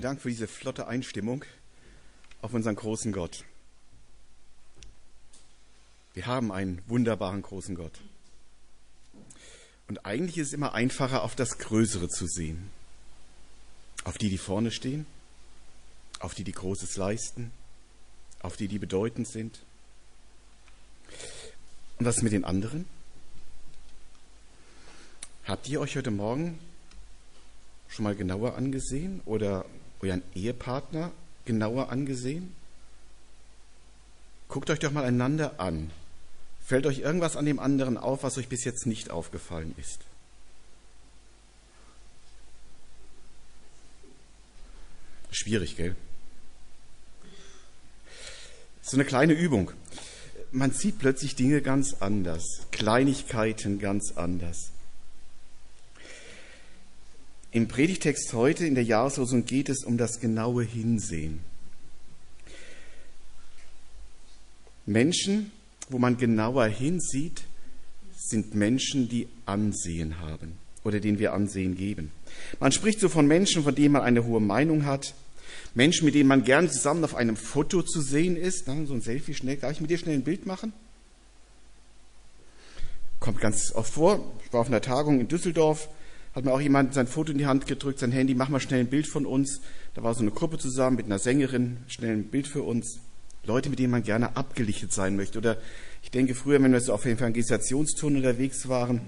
Vielen Dank für diese flotte Einstimmung auf unseren großen Gott. Wir haben einen wunderbaren großen Gott. Und eigentlich ist es immer einfacher, auf das Größere zu sehen. Auf die, die vorne stehen, auf die, die Großes leisten, auf die, die bedeutend sind. Und was mit den anderen? Habt ihr euch heute Morgen schon mal genauer angesehen oder euren Ehepartner genauer angesehen? Guckt euch doch mal einander an. Fällt euch irgendwas an dem anderen auf, was euch bis jetzt nicht aufgefallen ist? Schwierig, gell? So eine kleine Übung. Man sieht plötzlich Dinge ganz anders, Kleinigkeiten ganz anders. Im Predigtext heute in der Jahreslosung geht es um das genaue Hinsehen. Menschen, wo man genauer hinsieht, sind Menschen, die Ansehen haben oder denen wir Ansehen geben. Man spricht so von Menschen, von denen man eine hohe Meinung hat, Menschen, mit denen man gerne zusammen auf einem Foto zu sehen ist. so ein Selfie schnell. Darf ich mit dir schnell ein Bild machen? Kommt ganz oft vor. Ich war auf einer Tagung in Düsseldorf hat mir auch jemand sein Foto in die Hand gedrückt, sein Handy, mach mal schnell ein Bild von uns. Da war so eine Gruppe zusammen mit einer Sängerin, schnell ein Bild für uns. Leute, mit denen man gerne abgelichtet sein möchte. Oder ich denke früher, wenn wir so auf Evangelisationstouren unterwegs waren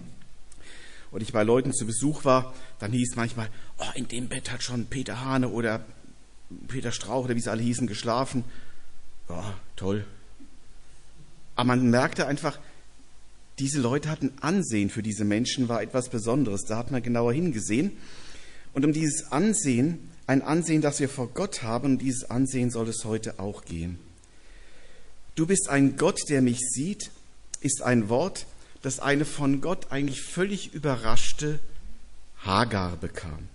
und ich bei Leuten zu Besuch war, dann hieß manchmal, oh, in dem Bett hat schon Peter Hane oder Peter Strauch oder wie sie alle hießen, geschlafen. Ja, toll. Aber man merkte einfach, diese Leute hatten Ansehen für diese Menschen, war etwas Besonderes. Da hat man genauer hingesehen. Und um dieses Ansehen, ein Ansehen, das wir vor Gott haben, um dieses Ansehen soll es heute auch gehen. Du bist ein Gott, der mich sieht, ist ein Wort, das eine von Gott eigentlich völlig überraschte Hagar bekam.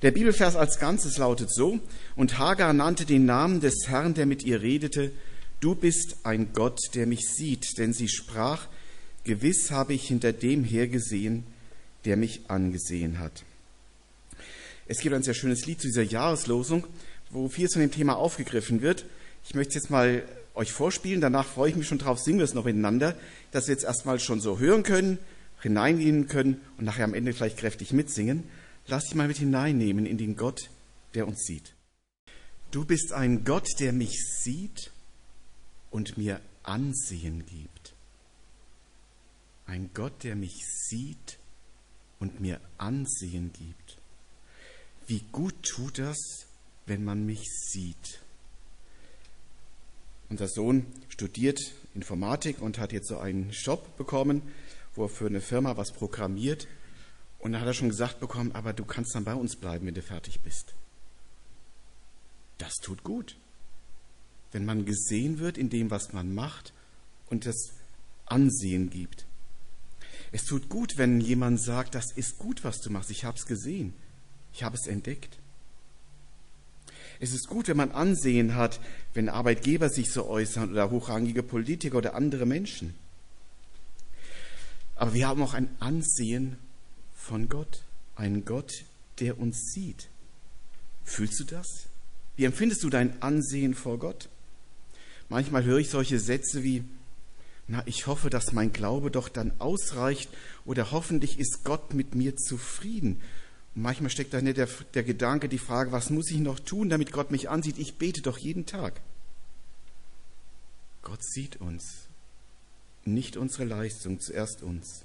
Der Bibelvers als Ganzes lautet so, und Hagar nannte den Namen des Herrn, der mit ihr redete, Du bist ein Gott, der mich sieht, denn sie sprach, Gewiss habe ich hinter dem hergesehen, der mich angesehen hat. Es gibt ein sehr schönes Lied zu dieser Jahreslosung, wo vieles von dem Thema aufgegriffen wird. Ich möchte es jetzt mal euch vorspielen, danach freue ich mich schon drauf, singen wir es noch miteinander, dass wir jetzt erstmal schon so hören können, hineingehen können und nachher am Ende vielleicht kräftig mitsingen. Lass dich mal mit hineinnehmen in den Gott, der uns sieht. Du bist ein Gott, der mich sieht und mir Ansehen gibt. Ein Gott, der mich sieht und mir Ansehen gibt. Wie gut tut das, wenn man mich sieht. Unser Sohn studiert Informatik und hat jetzt so einen Job bekommen, wo er für eine Firma was programmiert. Und da hat er schon gesagt bekommen, aber du kannst dann bei uns bleiben, wenn du fertig bist. Das tut gut. Wenn man gesehen wird in dem, was man macht und das Ansehen gibt. Es tut gut, wenn jemand sagt, das ist gut, was du machst. Ich habe es gesehen. Ich habe es entdeckt. Es ist gut, wenn man Ansehen hat, wenn Arbeitgeber sich so äußern oder hochrangige Politiker oder andere Menschen. Aber wir haben auch ein Ansehen von Gott, einen Gott, der uns sieht. Fühlst du das? Wie empfindest du dein Ansehen vor Gott? Manchmal höre ich solche Sätze wie, na, ich hoffe, dass mein Glaube doch dann ausreicht oder hoffentlich ist Gott mit mir zufrieden. Und manchmal steckt dahinter der, der Gedanke, die Frage, was muss ich noch tun, damit Gott mich ansieht? Ich bete doch jeden Tag. Gott sieht uns, nicht unsere Leistung, zuerst uns.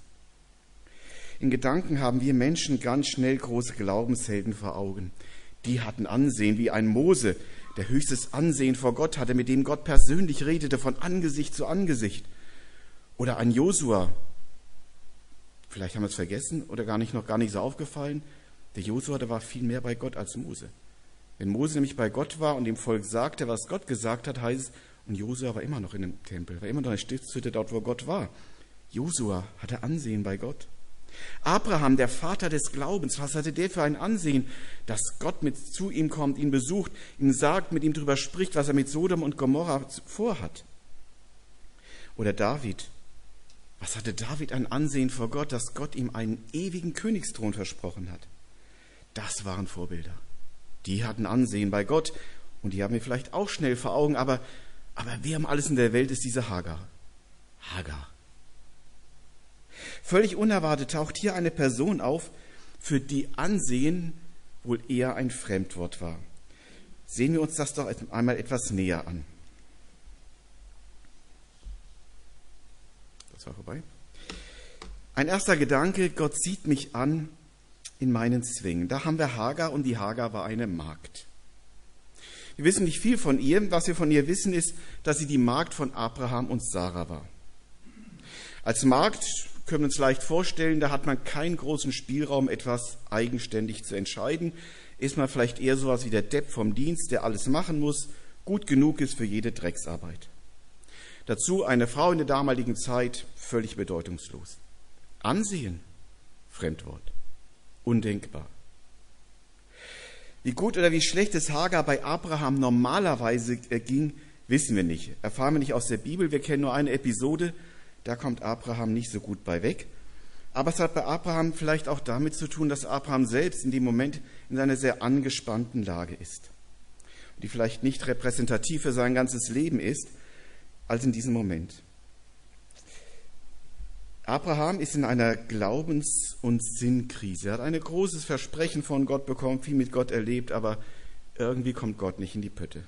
In Gedanken haben wir Menschen ganz schnell große Glaubenshelden vor Augen. Die hatten Ansehen wie ein Mose, der höchstes Ansehen vor Gott hatte, mit dem Gott persönlich redete, von Angesicht zu Angesicht. Oder an Josua. Vielleicht haben wir es vergessen oder gar nicht noch gar nicht so aufgefallen. Der Josua, der war viel mehr bei Gott als Mose. Wenn Mose nämlich bei Gott war und dem Volk sagte, was Gott gesagt hat, heißt es, und Josua war immer noch in dem Tempel, war immer noch in der Stiftshütte dort, wo Gott war. Josua hatte Ansehen bei Gott. Abraham, der Vater des Glaubens, was hatte der für ein Ansehen, dass Gott mit zu ihm kommt, ihn besucht, ihm sagt, mit ihm darüber spricht, was er mit Sodom und Gomorra vorhat. Oder David, was hatte David ein Ansehen vor Gott, dass Gott ihm einen ewigen Königsthron versprochen hat? Das waren Vorbilder. Die hatten Ansehen bei Gott und die haben wir vielleicht auch schnell vor Augen, aber, aber wer um alles in der Welt ist diese Hagar? Hagar. Völlig unerwartet taucht hier eine Person auf, für die Ansehen wohl eher ein Fremdwort war. Sehen wir uns das doch einmal etwas näher an. Das war vorbei. Ein erster Gedanke, Gott sieht mich an in meinen Zwingen. Da haben wir Hagar und die Hagar war eine Magd. Wir wissen nicht viel von ihr. Was wir von ihr wissen, ist, dass sie die Magd von Abraham und Sarah war. Als Magd können wir uns leicht vorstellen, da hat man keinen großen Spielraum, etwas eigenständig zu entscheiden. Ist man vielleicht eher sowas wie der Depp vom Dienst, der alles machen muss, gut genug ist für jede Drecksarbeit. Dazu eine Frau in der damaligen Zeit völlig bedeutungslos. Ansehen, Fremdwort, undenkbar. Wie gut oder wie schlecht es Hagar bei Abraham normalerweise äh, ging, wissen wir nicht. Erfahren wir nicht aus der Bibel. Wir kennen nur eine Episode, da kommt Abraham nicht so gut bei weg. Aber es hat bei Abraham vielleicht auch damit zu tun, dass Abraham selbst in dem Moment in einer sehr angespannten Lage ist. Die vielleicht nicht repräsentativ für sein ganzes Leben ist, als in diesem Moment. Abraham ist in einer Glaubens- und Sinnkrise. Er hat ein großes Versprechen von Gott bekommen, viel mit Gott erlebt, aber irgendwie kommt Gott nicht in die Pötte.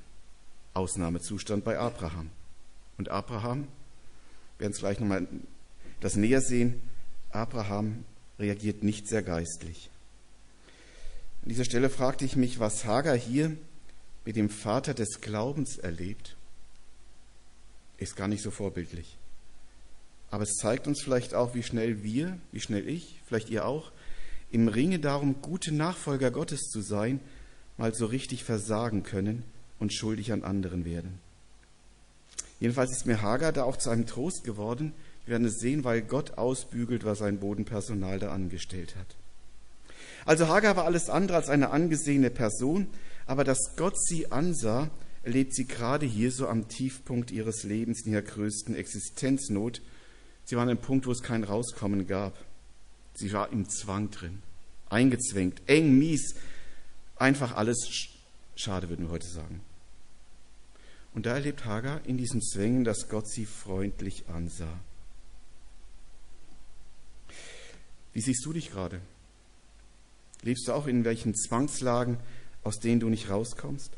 Ausnahmezustand bei Abraham. Und Abraham werden es gleich nochmal das näher sehen, Abraham reagiert nicht sehr geistlich. An dieser Stelle fragte ich mich, was Hagar hier mit dem Vater des Glaubens erlebt, ist gar nicht so vorbildlich. Aber es zeigt uns vielleicht auch, wie schnell wir, wie schnell ich, vielleicht ihr auch, im Ringe darum, gute Nachfolger Gottes zu sein, mal so richtig versagen können und schuldig an anderen werden. Jedenfalls ist mir Hagar da auch zu einem Trost geworden. Wir werden es sehen, weil Gott ausbügelt, was sein Bodenpersonal da angestellt hat. Also Hagar war alles andere als eine angesehene Person, aber dass Gott sie ansah, erlebt sie gerade hier so am Tiefpunkt ihres Lebens in ihrer größten Existenznot. Sie war an einem Punkt, wo es kein Rauskommen gab. Sie war im Zwang drin, eingezwängt, eng, mies, einfach alles schade, würden wir heute sagen. Und da erlebt Hagar in diesen Zwängen, dass Gott sie freundlich ansah. Wie siehst du dich gerade? Lebst du auch in welchen Zwangslagen, aus denen du nicht rauskommst?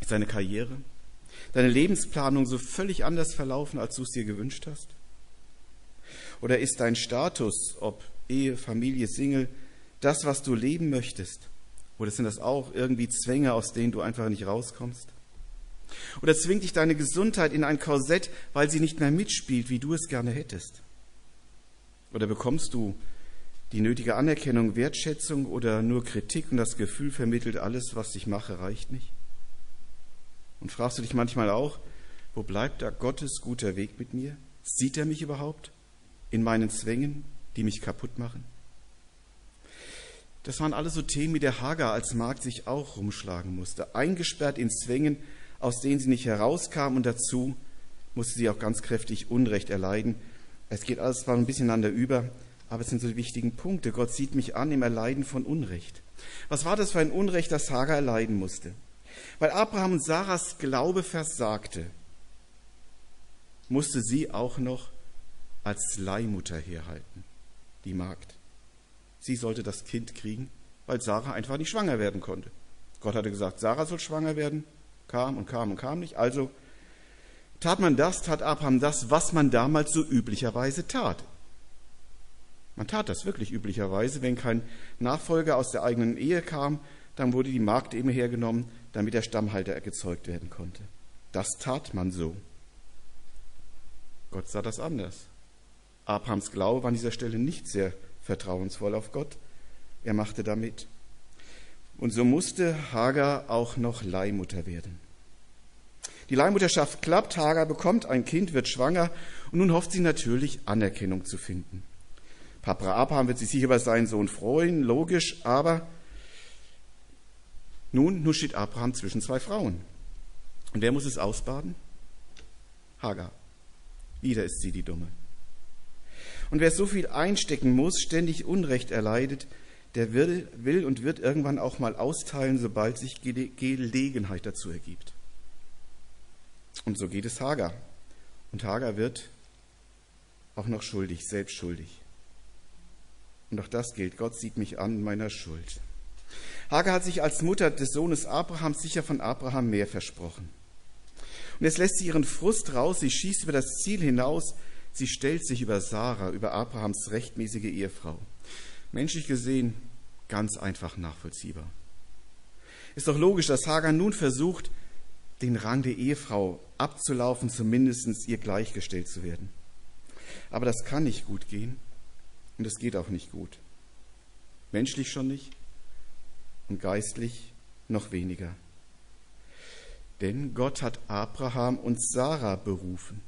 Ist deine Karriere, deine Lebensplanung so völlig anders verlaufen, als du es dir gewünscht hast? Oder ist dein Status, ob Ehe, Familie, Single, das, was du leben möchtest? Oder sind das auch irgendwie Zwänge, aus denen du einfach nicht rauskommst? Oder zwingt dich deine Gesundheit in ein Korsett, weil sie nicht mehr mitspielt, wie du es gerne hättest? Oder bekommst du die nötige Anerkennung, Wertschätzung oder nur Kritik und das Gefühl vermittelt, alles, was ich mache, reicht nicht? Und fragst du dich manchmal auch, wo bleibt da Gottes guter Weg mit mir? Sieht er mich überhaupt in meinen Zwängen, die mich kaputt machen? Das waren alles so Themen, wie der Hagar als Magd sich auch rumschlagen musste, eingesperrt in Zwängen, aus denen sie nicht herauskam und dazu musste sie auch ganz kräftig Unrecht erleiden. Es geht alles zwar ein bisschen einander über, aber es sind so die wichtigen Punkte. Gott sieht mich an im Erleiden von Unrecht. Was war das für ein Unrecht, das Hagar erleiden musste? Weil Abraham und Sarahs Glaube versagte, musste sie auch noch als Leihmutter herhalten, die Magd. Sie sollte das Kind kriegen, weil Sarah einfach nicht schwanger werden konnte. Gott hatte gesagt, Sarah soll schwanger werden, kam und kam und kam nicht. Also tat man das, tat Abraham das, was man damals so üblicherweise tat. Man tat das wirklich üblicherweise. Wenn kein Nachfolger aus der eigenen Ehe kam, dann wurde die Magd eben hergenommen, damit der Stammhalter gezeugt werden konnte. Das tat man so. Gott sah das anders. Abrahams Glaube war an dieser Stelle nicht sehr vertrauensvoll auf Gott. Er machte damit. Und so musste Hagar auch noch Leihmutter werden. Die Leihmutterschaft klappt, Hagar bekommt ein Kind, wird schwanger und nun hofft sie natürlich Anerkennung zu finden. Papa Abraham wird sich sicher über seinen Sohn freuen, logisch, aber nun, nun steht Abraham zwischen zwei Frauen. Und wer muss es ausbaden? Hagar. Wieder ist sie die Dumme. Und wer so viel einstecken muss, ständig Unrecht erleidet, der will, will und wird irgendwann auch mal austeilen, sobald sich Gelegenheit dazu ergibt. Und so geht es Hagar. Und Hagar wird auch noch schuldig, selbst schuldig. Und auch das gilt. Gott sieht mich an in meiner Schuld. Hagar hat sich als Mutter des Sohnes Abrahams sicher von Abraham mehr versprochen. Und jetzt lässt sie ihren Frust raus, sie schießt über das Ziel hinaus, sie stellt sich über Sarah, über Abrahams rechtmäßige Ehefrau. Menschlich gesehen ganz einfach nachvollziehbar. Ist doch logisch, dass Hagar nun versucht, den Rang der Ehefrau abzulaufen, zumindest ihr gleichgestellt zu werden. Aber das kann nicht gut gehen und es geht auch nicht gut. Menschlich schon nicht und geistlich noch weniger. Denn Gott hat Abraham und Sarah berufen.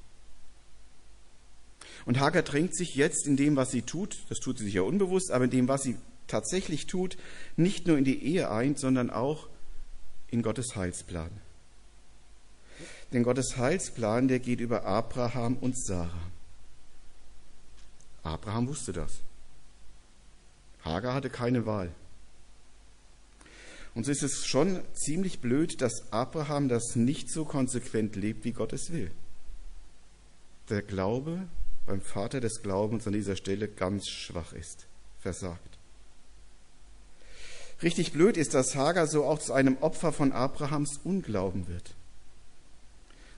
Und Hagar drängt sich jetzt in dem, was sie tut, das tut sie sicher unbewusst, aber in dem, was sie tatsächlich tut, nicht nur in die Ehe ein, sondern auch in Gottes Heilsplan. Denn Gottes Heilsplan, der geht über Abraham und Sarah. Abraham wusste das. Hagar hatte keine Wahl. Und so ist es schon ziemlich blöd, dass Abraham das nicht so konsequent lebt, wie Gott es will. Der Glaube beim Vater des Glaubens an dieser Stelle ganz schwach ist, versagt. Richtig blöd ist, dass Hagar so auch zu einem Opfer von Abrahams Unglauben wird.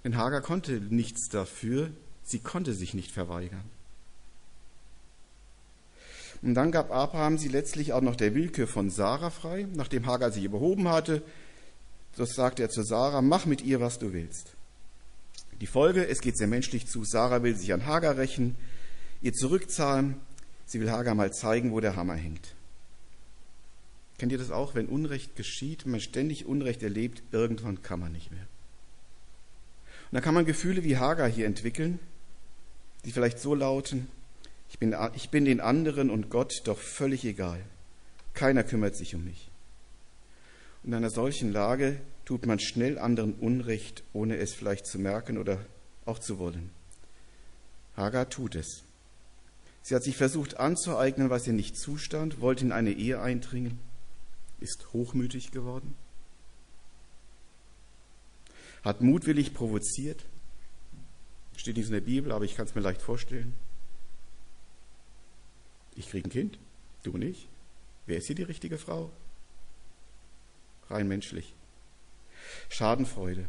Denn Hagar konnte nichts dafür, sie konnte sich nicht verweigern. Und dann gab Abraham sie letztlich auch noch der Willkür von Sarah frei, nachdem Hagar sich überhoben hatte. Das sagte er zu Sarah, mach mit ihr, was du willst. Die Folge, es geht sehr menschlich zu. Sarah will sich an Hagar rächen, ihr zurückzahlen. Sie will Hagar mal zeigen, wo der Hammer hängt. Kennt ihr das auch? Wenn Unrecht geschieht, man ständig Unrecht erlebt, irgendwann kann man nicht mehr. Und da kann man Gefühle wie Hagar hier entwickeln, die vielleicht so lauten, ich bin, ich bin den anderen und Gott doch völlig egal. Keiner kümmert sich um mich. Und in einer solchen Lage tut man schnell anderen Unrecht, ohne es vielleicht zu merken oder auch zu wollen. Hagar tut es. Sie hat sich versucht anzueignen, was ihr nicht zustand, wollte in eine Ehe eindringen ist hochmütig geworden, hat mutwillig provoziert, steht nicht in der Bibel, aber ich kann es mir leicht vorstellen. Ich kriege ein Kind, du nicht. Wer ist hier die richtige Frau? Rein menschlich. Schadenfreude.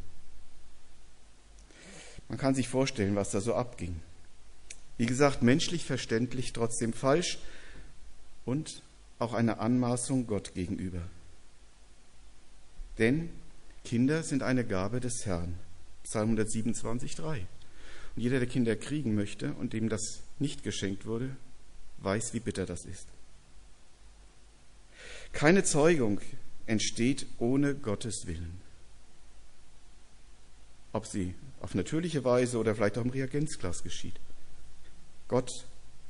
Man kann sich vorstellen, was da so abging. Wie gesagt, menschlich verständlich, trotzdem falsch und auch eine Anmaßung Gott gegenüber. Denn Kinder sind eine Gabe des Herrn. Psalm 127, 3. Und jeder, der Kinder kriegen möchte und dem das nicht geschenkt wurde, weiß, wie bitter das ist. Keine Zeugung entsteht ohne Gottes Willen. Ob sie auf natürliche Weise oder vielleicht auch im Reagenzglas geschieht. Gott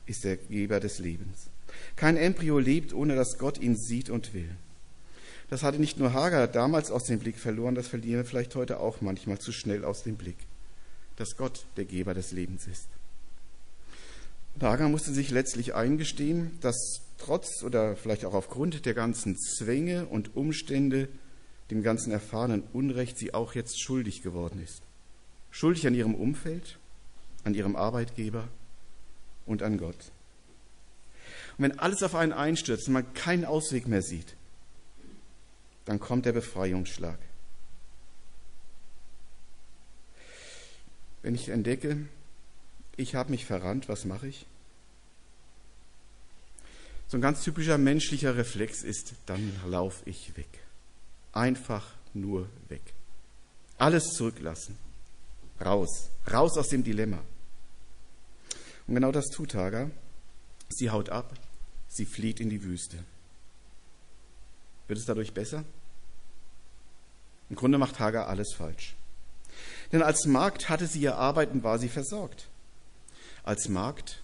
ist der Geber des Lebens. Kein Embryo lebt, ohne dass Gott ihn sieht und will. Das hatte nicht nur Hagar damals aus dem Blick verloren, das verlieren wir vielleicht heute auch manchmal zu schnell aus dem Blick, dass Gott der Geber des Lebens ist. Hagar musste sich letztlich eingestehen, dass trotz oder vielleicht auch aufgrund der ganzen Zwänge und Umstände, dem ganzen erfahrenen Unrecht, sie auch jetzt schuldig geworden ist. Schuldig an ihrem Umfeld, an ihrem Arbeitgeber und an Gott. Und wenn alles auf einen einstürzt und man keinen Ausweg mehr sieht, dann kommt der Befreiungsschlag. Wenn ich entdecke, ich habe mich verrannt, was mache ich? So ein ganz typischer menschlicher Reflex ist, dann laufe ich weg. Einfach nur weg. Alles zurücklassen. Raus. Raus aus dem Dilemma. Und genau das tut Hagar. Sie haut ab, sie flieht in die Wüste. Wird es dadurch besser? Im Grunde macht Hagar alles falsch. Denn als Magd hatte sie ihr Arbeiten, war sie versorgt. Als Magd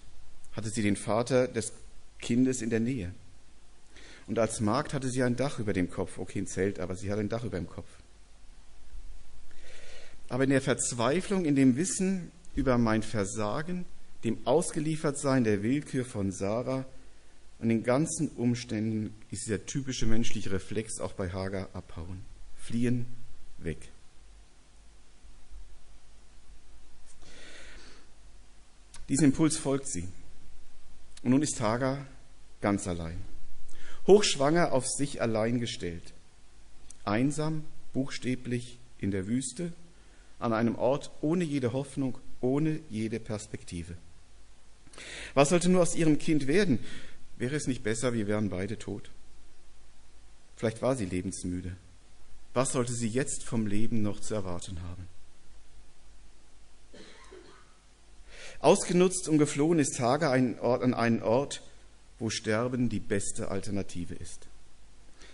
hatte sie den Vater des Kindes in der Nähe. Und als Magd hatte sie ein Dach über dem Kopf. Okay, ein Zelt, aber sie hatte ein Dach über dem Kopf. Aber in der Verzweiflung, in dem Wissen über mein Versagen, dem Ausgeliefertsein der Willkür von Sarah, Und in ganzen Umständen ist dieser typische menschliche Reflex auch bei Hagar abhauen. Fliehen, weg. Diesem Impuls folgt sie. Und nun ist Hagar ganz allein. Hochschwanger auf sich allein gestellt. Einsam, buchstäblich in der Wüste, an einem Ort ohne jede Hoffnung, ohne jede Perspektive. Was sollte nur aus ihrem Kind werden? Wäre es nicht besser, wir wären beide tot? Vielleicht war sie lebensmüde. Was sollte sie jetzt vom Leben noch zu erwarten haben? Ausgenutzt und geflohen ist Tage an einen Ort, wo Sterben die beste Alternative ist.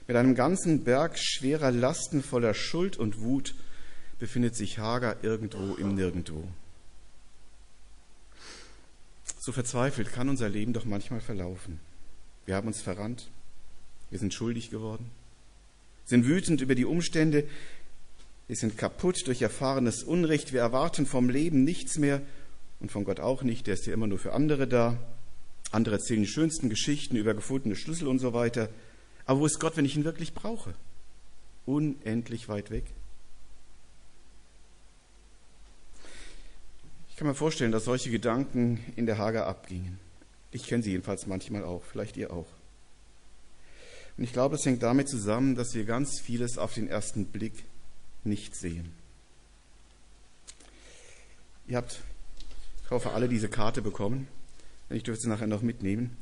Mit einem ganzen Berg schwerer Lasten voller Schuld und Wut befindet sich Hagar irgendwo im Nirgendwo. So verzweifelt kann unser Leben doch manchmal verlaufen. Wir haben uns verrannt, wir sind schuldig geworden, sind wütend über die Umstände, wir sind kaputt durch erfahrenes Unrecht, wir erwarten vom Leben nichts mehr und von Gott auch nicht, der ist ja immer nur für andere da. Andere erzählen die schönsten Geschichten über gefundene Schlüssel und so weiter. Aber wo ist Gott, wenn ich ihn wirklich brauche? Unendlich weit weg. Ich kann mir vorstellen, dass solche Gedanken in der Hager abgingen. Ich kenne sie jedenfalls manchmal auch, vielleicht ihr auch. Und ich glaube, es hängt damit zusammen, dass wir ganz vieles auf den ersten Blick nicht sehen. Ihr habt, ich hoffe, alle diese Karte bekommen. Ich dürfte sie nachher noch mitnehmen.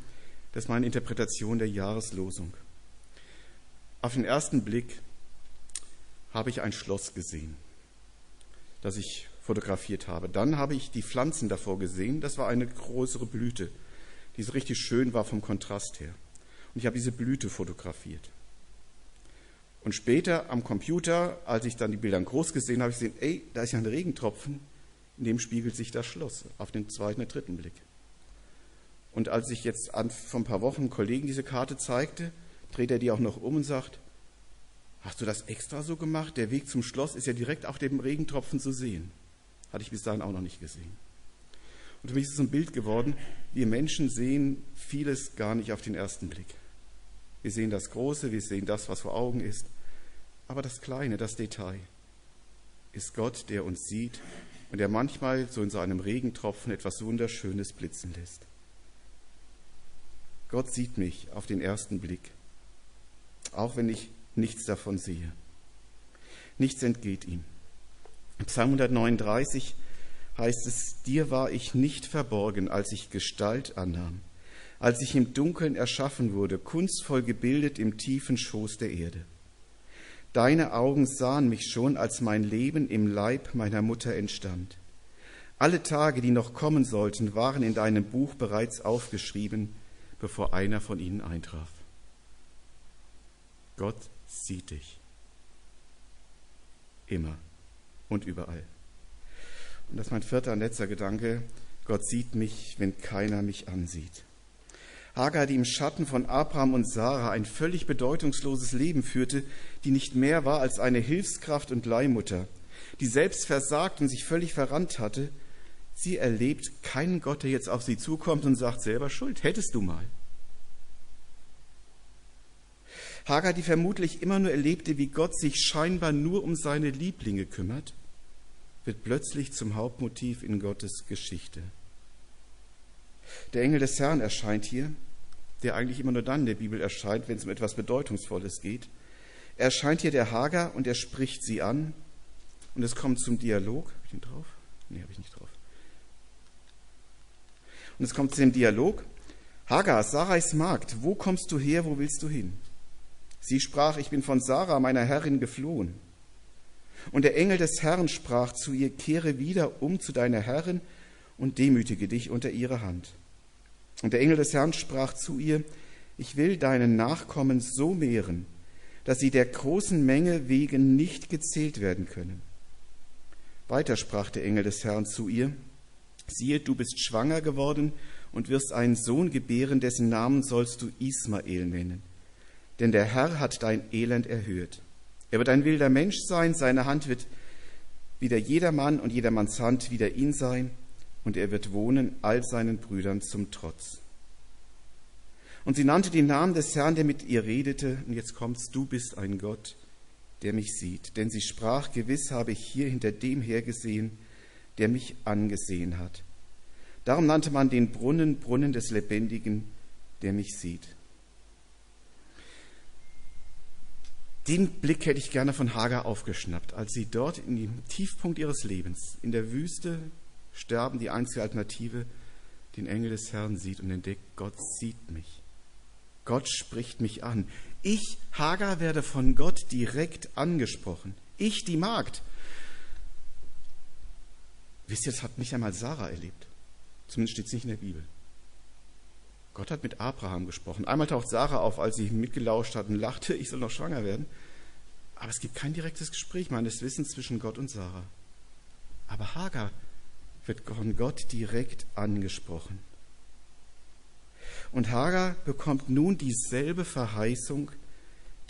Das ist meine Interpretation der Jahreslosung. Auf den ersten Blick habe ich ein Schloss gesehen, das ich fotografiert habe. Dann habe ich die Pflanzen davor gesehen. Das war eine größere Blüte die so richtig schön war vom Kontrast her. Und ich habe diese Blüte fotografiert. Und später am Computer, als ich dann die Bilder groß gesehen habe, habe ich gesehen, ey, da ist ja ein Regentropfen, in dem spiegelt sich das Schloss auf den zweiten und dritten Blick. Und als ich jetzt vor ein paar Wochen einem Kollegen diese Karte zeigte, dreht er die auch noch um und sagt, hast du das extra so gemacht? Der Weg zum Schloss ist ja direkt auf dem Regentropfen zu sehen. Hatte ich bis dahin auch noch nicht gesehen. Und für mich ist es ein Bild geworden, wir Menschen sehen vieles gar nicht auf den ersten Blick. Wir sehen das Große, wir sehen das, was vor Augen ist. Aber das Kleine, das Detail, ist Gott, der uns sieht und der manchmal so in so einem Regentropfen etwas Wunderschönes blitzen lässt. Gott sieht mich auf den ersten Blick, auch wenn ich nichts davon sehe. Nichts entgeht ihm. Psalm 139 heißt es, dir war ich nicht verborgen, als ich Gestalt annahm, als ich im Dunkeln erschaffen wurde, kunstvoll gebildet im tiefen Schoß der Erde. Deine Augen sahen mich schon, als mein Leben im Leib meiner Mutter entstand. Alle Tage, die noch kommen sollten, waren in deinem Buch bereits aufgeschrieben, bevor einer von ihnen eintraf. Gott sieht dich. Immer und überall. Und das ist mein vierter und letzter Gedanke. Gott sieht mich, wenn keiner mich ansieht. Hagar, die im Schatten von Abraham und Sarah ein völlig bedeutungsloses Leben führte, die nicht mehr war als eine Hilfskraft und Leihmutter, die selbst versagt und sich völlig verrannt hatte, sie erlebt keinen Gott, der jetzt auf sie zukommt und sagt, selber schuld, hättest du mal. Hagar, die vermutlich immer nur erlebte, wie Gott sich scheinbar nur um seine Lieblinge kümmert, wird plötzlich zum Hauptmotiv in Gottes Geschichte. Der Engel des Herrn erscheint hier, der eigentlich immer nur dann in der Bibel erscheint, wenn es um etwas Bedeutungsvolles geht. Er erscheint hier der Hager und er spricht sie an und es kommt zum Dialog. Habe ich ihn drauf? Nee, habe ich nicht drauf. Und es kommt zu dem Dialog. Hagar, Sarais Magd, wo kommst du her, wo willst du hin? Sie sprach, ich bin von Sarah, meiner Herrin, geflohen. Und der Engel des Herrn sprach zu ihr, kehre wieder um zu deiner Herrin und demütige dich unter ihre Hand. Und der Engel des Herrn sprach zu ihr, ich will deinen Nachkommen so mehren, dass sie der großen Menge wegen nicht gezählt werden können. Weiter sprach der Engel des Herrn zu ihr, siehe, du bist schwanger geworden und wirst einen Sohn gebären, dessen Namen sollst du Ismael nennen. Denn der Herr hat dein Elend erhöht. Er wird ein wilder Mensch sein, seine Hand wird wieder jedermann und jedermanns Hand wieder ihn sein, und er wird wohnen all seinen Brüdern zum Trotz. Und sie nannte den Namen des Herrn, der mit ihr redete. Und jetzt kommst, du bist ein Gott, der mich sieht. Denn sie sprach, gewiss habe ich hier hinter dem hergesehen, der mich angesehen hat. Darum nannte man den Brunnen Brunnen des Lebendigen, der mich sieht. Den Blick hätte ich gerne von Hagar aufgeschnappt, als sie dort in dem Tiefpunkt ihres Lebens, in der Wüste, sterben, die einzige Alternative, den Engel des Herrn sieht und entdeckt, Gott sieht mich. Gott spricht mich an. Ich, Hagar, werde von Gott direkt angesprochen. Ich, die Magd. Wisst ihr, das hat nicht einmal Sarah erlebt. Zumindest steht es nicht in der Bibel. Gott hat mit Abraham gesprochen. Einmal taucht Sarah auf, als sie mitgelauscht hat und lachte, ich soll noch schwanger werden. Aber es gibt kein direktes Gespräch meines Wissens zwischen Gott und Sarah. Aber Hagar wird von Gott direkt angesprochen. Und Hagar bekommt nun dieselbe Verheißung,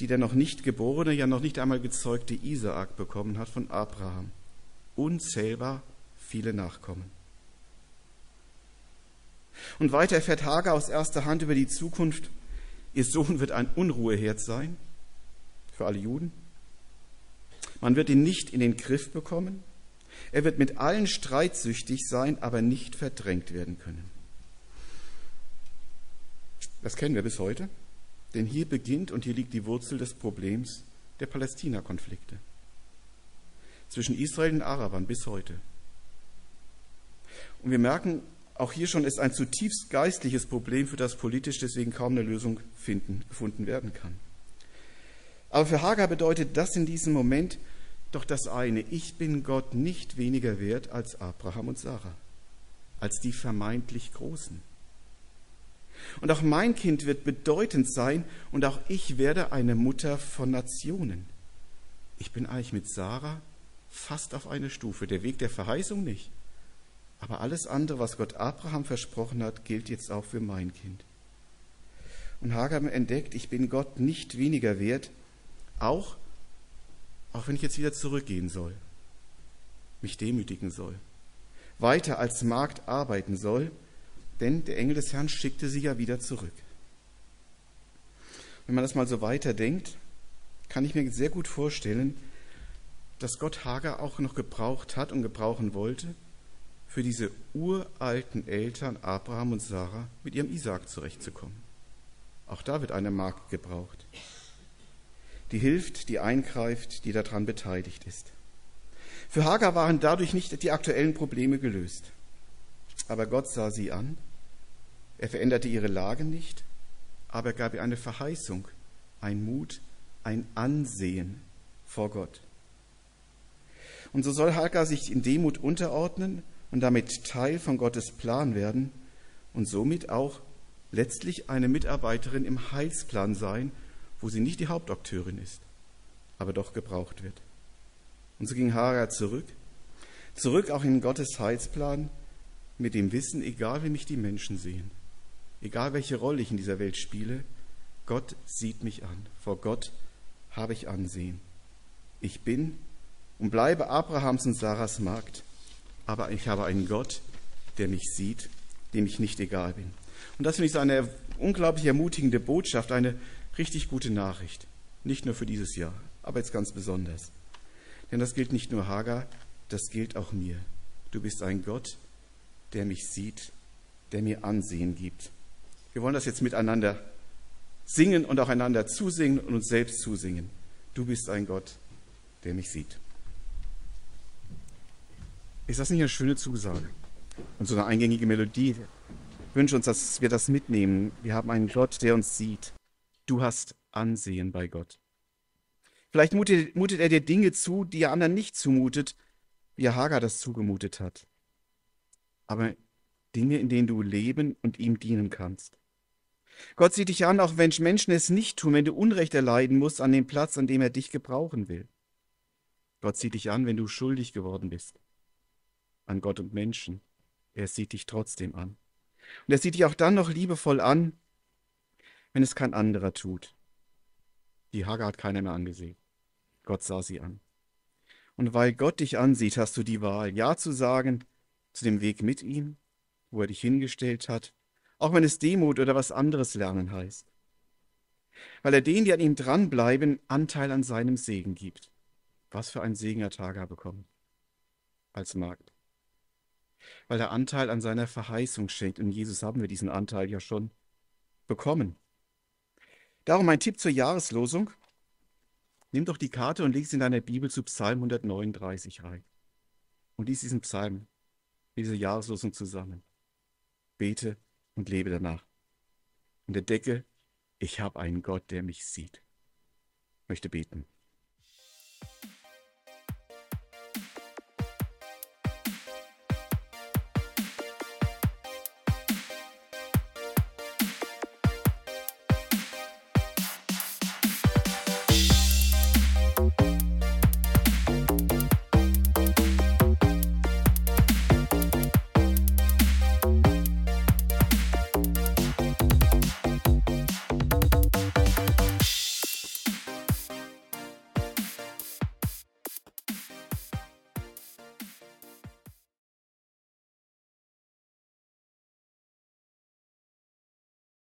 die der noch nicht geborene, ja noch nicht einmal gezeugte Isaak bekommen hat von Abraham. Unzählbar viele Nachkommen. Und weiter erfährt Hagar aus erster Hand über die Zukunft, ihr Sohn wird ein Unruheherd sein für alle Juden. Man wird ihn nicht in den Griff bekommen. Er wird mit allen streitsüchtig sein, aber nicht verdrängt werden können. Das kennen wir bis heute, denn hier beginnt und hier liegt die Wurzel des Problems der Palästina-Konflikte zwischen Israel und Arabern bis heute. Und wir merken, auch hier schon ist ein zutiefst geistliches Problem, für das politisch deswegen kaum eine Lösung finden, gefunden werden kann. Aber für Hagar bedeutet das in diesem Moment doch das eine, ich bin Gott nicht weniger wert als Abraham und Sarah, als die vermeintlich Großen. Und auch mein Kind wird bedeutend sein und auch ich werde eine Mutter von Nationen. Ich bin eigentlich mit Sarah fast auf eine Stufe, der Weg der Verheißung nicht. Aber alles andere, was Gott Abraham versprochen hat, gilt jetzt auch für mein Kind. Und Hagar entdeckt, ich bin Gott nicht weniger wert, auch, auch wenn ich jetzt wieder zurückgehen soll, mich demütigen soll, weiter als Magd arbeiten soll, denn der Engel des Herrn schickte sie ja wieder zurück. Wenn man das mal so weiterdenkt, kann ich mir sehr gut vorstellen, dass Gott Hagar auch noch gebraucht hat und gebrauchen wollte, für diese uralten Eltern Abraham und Sarah mit ihrem Isaak zurechtzukommen. Auch da wird eine Magd gebraucht, die hilft, die eingreift, die daran beteiligt ist. Für Hagar waren dadurch nicht die aktuellen Probleme gelöst. Aber Gott sah sie an, er veränderte ihre Lage nicht, aber er gab ihr eine Verheißung, ein Mut, ein Ansehen vor Gott. Und so soll Hagar sich in Demut unterordnen und damit Teil von Gottes Plan werden und somit auch letztlich eine Mitarbeiterin im Heilsplan sein, wo sie nicht die Hauptakteurin ist, aber doch gebraucht wird. Und so ging Hagar zurück, zurück auch in Gottes Heilsplan mit dem Wissen, egal wie mich die Menschen sehen, egal welche Rolle ich in dieser Welt spiele, Gott sieht mich an. Vor Gott habe ich Ansehen. Ich bin und bleibe Abrahams und Sarahs Magd aber ich habe einen Gott, der mich sieht, dem ich nicht egal bin. Und das finde ich so eine unglaublich ermutigende Botschaft, eine richtig gute Nachricht. Nicht nur für dieses Jahr, aber jetzt ganz besonders. Denn das gilt nicht nur Hagar, das gilt auch mir. Du bist ein Gott, der mich sieht, der mir Ansehen gibt. Wir wollen das jetzt miteinander singen und auch einander zusingen und uns selbst zusingen. Du bist ein Gott, der mich sieht. Ist das nicht eine schöne Zusage? Und so eine eingängige Melodie. Ich wünsche uns, dass wir das mitnehmen. Wir haben einen Gott, der uns sieht. Du hast Ansehen bei Gott. Vielleicht mutet, mutet er dir Dinge zu, die er anderen nicht zumutet, wie er Hagar das zugemutet hat. Aber Dinge, in denen du leben und ihm dienen kannst. Gott sieht dich an, auch wenn Menschen es nicht tun, wenn du Unrecht erleiden musst an dem Platz, an dem er dich gebrauchen will. Gott sieht dich an, wenn du schuldig geworden bist an Gott und Menschen. Er sieht dich trotzdem an. Und er sieht dich auch dann noch liebevoll an, wenn es kein anderer tut. Die Hagar hat keiner mehr angesehen. Gott sah sie an. Und weil Gott dich ansieht, hast du die Wahl, Ja zu sagen zu dem Weg mit ihm, wo er dich hingestellt hat, auch wenn es Demut oder was anderes lernen heißt. Weil er denen, die an ihm dranbleiben, Anteil an seinem Segen gibt. Was für ein Segen hat Hagar bekommen als Magd. Weil er Anteil an seiner Verheißung schenkt. Und Jesus haben wir diesen Anteil ja schon bekommen. Darum mein Tipp zur Jahreslosung. Nimm doch die Karte und leg sie in deiner Bibel zu Psalm 139 rein. Und lies diesen Psalm, diese Jahreslosung zusammen. Bete und lebe danach. Und entdecke, ich habe einen Gott, der mich sieht. Ich möchte beten.